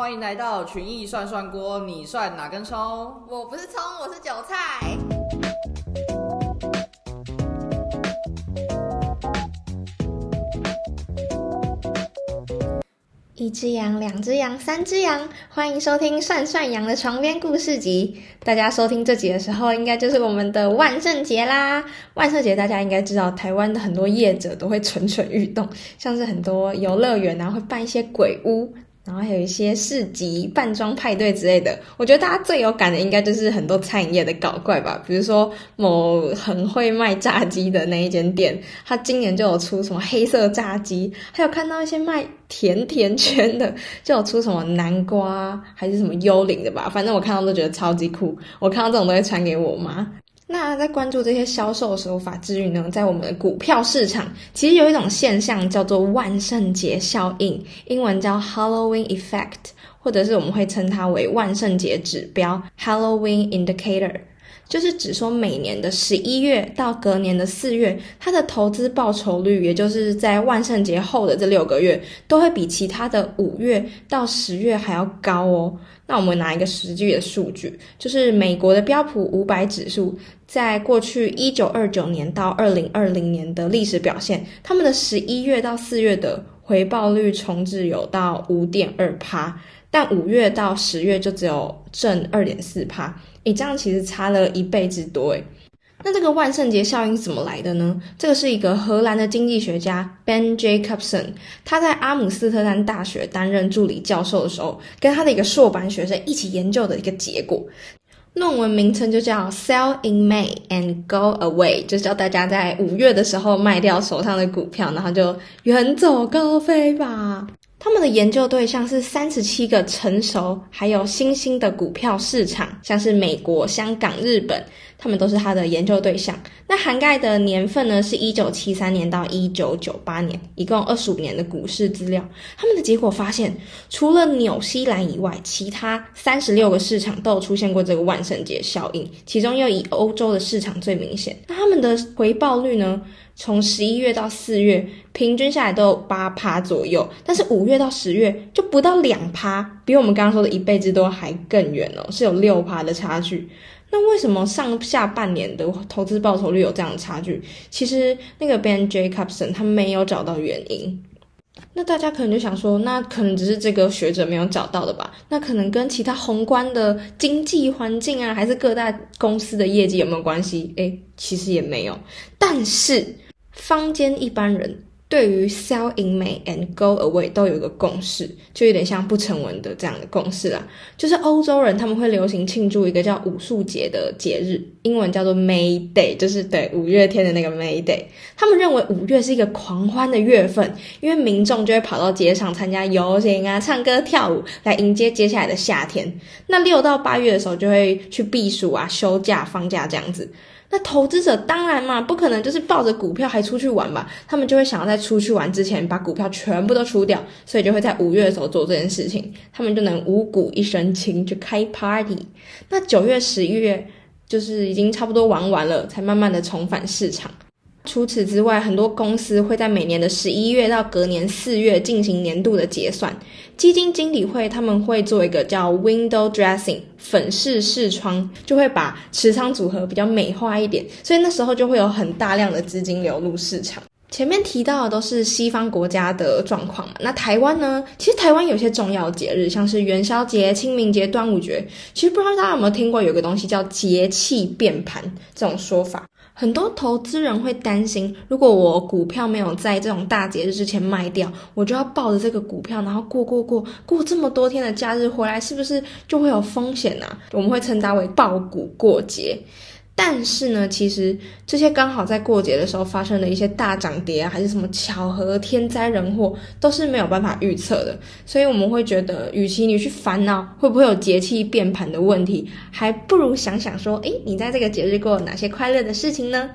欢迎来到群艺涮涮锅，你涮哪根葱？我不是葱，我是韭菜。一只羊，两只羊，三只羊，欢迎收听涮涮羊的床边故事集。大家收听这集的时候，应该就是我们的万圣节啦。万圣节大家应该知道，台湾的很多业者都会蠢蠢欲动，像是很多游乐园啊，会办一些鬼屋。然后还有一些市集、扮装派对之类的，我觉得大家最有感的应该就是很多餐饮业的搞怪吧。比如说某很会卖炸鸡的那一间店，他今年就有出什么黑色炸鸡，还有看到一些卖甜甜圈的，就有出什么南瓜还是什么幽灵的吧。反正我看到都觉得超级酷，我看到这种都会传给我妈。那在关注这些销售手法之余呢，在我们的股票市场，其实有一种现象叫做万圣节效应，英文叫 Halloween Effect，或者是我们会称它为万圣节指标 Halloween Indicator。就是指说，每年的十一月到隔年的四月，它的投资报酬率，也就是在万圣节后的这六个月，都会比其他的五月到十月还要高哦。那我们拿一个实际的数据，就是美国的标普五百指数，在过去一九二九年到二零二零年的历史表现，他们的十一月到四月的回报率重置有到五点二趴。但五月到十月就只有正二点四帕，诶，这样其实差了一倍之多诶。那这个万圣节效应怎么来的呢？这个是一个荷兰的经济学家 Ben Jacobson，他在阿姆斯特丹大学担任助理教授的时候，跟他的一个硕班学生一起研究的一个结果。论文名称就叫 Sell in May and Go Away，就是叫大家在五月的时候卖掉手上的股票，然后就远走高飞吧。他们的研究对象是三十七个成熟还有新兴的股票市场，像是美国、香港、日本，他们都是他的研究对象。那涵盖的年份呢，是一九七三年到一九九八年，一共二十五年的股市资料。他们的结果发现，除了纽西兰以外，其他三十六个市场都有出现过这个万圣节效应，其中又以欧洲的市场最明显。那他们的回报率呢？从十一月到四月，平均下来都有八趴左右，但是五月到十月就不到两趴，比我们刚刚说的一倍之多还更远哦，是有六趴的差距。那为什么上下半年的投资报酬率有这样的差距？其实那个 Ben Jacobson 他没有找到原因。那大家可能就想说，那可能只是这个学者没有找到的吧？那可能跟其他宏观的经济环境啊，还是各大公司的业绩有没有关系？诶，其实也没有，但是。坊间一般人对于 sell in May and go away 都有一个共识，就有点像不成文的这样的共识啦。就是欧洲人他们会流行庆祝一个叫武术节的节日，英文叫做 May Day，就是对五月天的那个 May Day。他们认为五月是一个狂欢的月份，因为民众就会跑到街上参加游行啊、唱歌跳舞，来迎接接下来的夏天。那六到八月的时候就会去避暑啊、休假、放假这样子。那投资者当然嘛，不可能就是抱着股票还出去玩吧？他们就会想要在出去玩之前把股票全部都出掉，所以就会在五月的时候做这件事情，他们就能五股一身轻去开 party。那九月、十一月就是已经差不多玩完了，才慢慢的重返市场。除此之外，很多公司会在每年的十一月到隔年四月进行年度的结算。基金经理会他们会做一个叫 window dressing 粉饰视窗，就会把持仓组合比较美化一点，所以那时候就会有很大量的资金流入市场。前面提到的都是西方国家的状况嘛，那台湾呢？其实台湾有些重要节日，像是元宵节、清明节、端午节，其实不知道大家有没有听过有个东西叫节气变盘这种说法。很多投资人会担心，如果我股票没有在这种大节日之前卖掉，我就要抱着这个股票，然后过过过过这么多天的假日回来，是不是就会有风险呢？我们会称它为抱股过节。但是呢，其实这些刚好在过节的时候发生的一些大涨跌啊，还是什么巧合、天灾人祸，都是没有办法预测的。所以我们会觉得，与其你去烦恼会不会有节气变盘的问题，还不如想想说，诶，你在这个节日过哪些快乐的事情呢？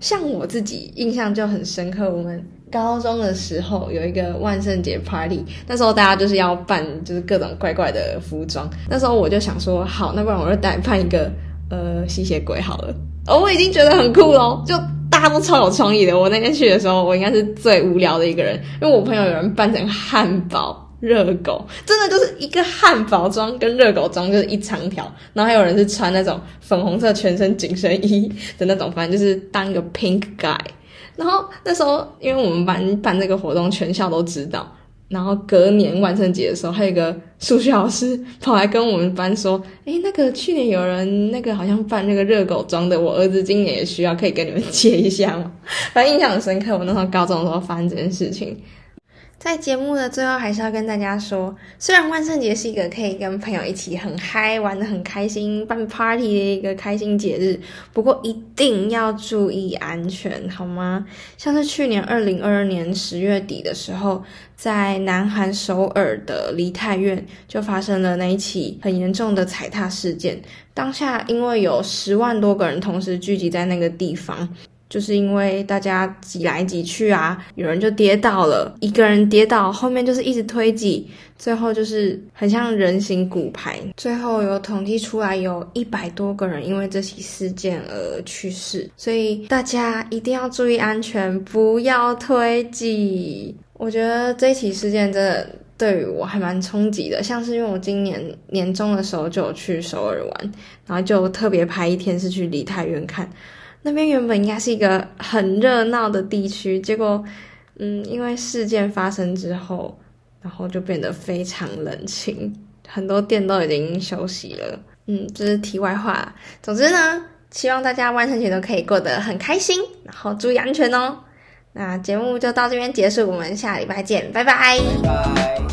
像我自己印象就很深刻，我们高中的时候有一个万圣节 party，那时候大家就是要扮就是各种怪怪的服装。那时候我就想说，好，那不然我就带扮一个。呃，吸血鬼好了，哦，我已经觉得很酷喽，就大家都超有创意的。我那天去的时候，我应该是最无聊的一个人，因为我朋友有人扮成汉堡，热狗，真的就是一个汉堡装跟热狗装就是一长条，然后还有人是穿那种粉红色全身紧身衣的那种，反正就是当一个 pink guy。然后那时候因为我们班办这个活动，全校都知道。然后隔年万圣节的时候，还有一个数学老师跑来跟我们班说：“哎，那个去年有人那个好像扮那个热狗装的，我儿子今年也需要，可以跟你们借一下吗？”反正印象很深刻。我那时候高中的时候发生这件事情。在节目的最后，还是要跟大家说，虽然万圣节是一个可以跟朋友一起很嗨、玩的很开心、办 party 的一个开心节日，不过一定要注意安全，好吗？像是去年二零二二年十月底的时候，在南韩首尔的梨泰院就发生了那一起很严重的踩踏事件。当下因为有十万多个人同时聚集在那个地方。就是因为大家挤来挤去啊，有人就跌倒了，一个人跌倒，后面就是一直推挤，最后就是很像人形骨牌。最后有统计出来，有一百多个人因为这起事件而去世，所以大家一定要注意安全，不要推挤。我觉得这起事件真的对于我还蛮冲击的，像是因为我今年年终的时候就有去首尔玩，然后就特别排一天是去梨泰院看。那边原本应该是一个很热闹的地区，结果，嗯，因为事件发生之后，然后就变得非常冷清，很多店都已经休息了。嗯，这是题外话。总之呢，希望大家万圣节都可以过得很开心，然后注意安全哦。那节目就到这边结束，我们下礼拜见，拜拜。拜拜。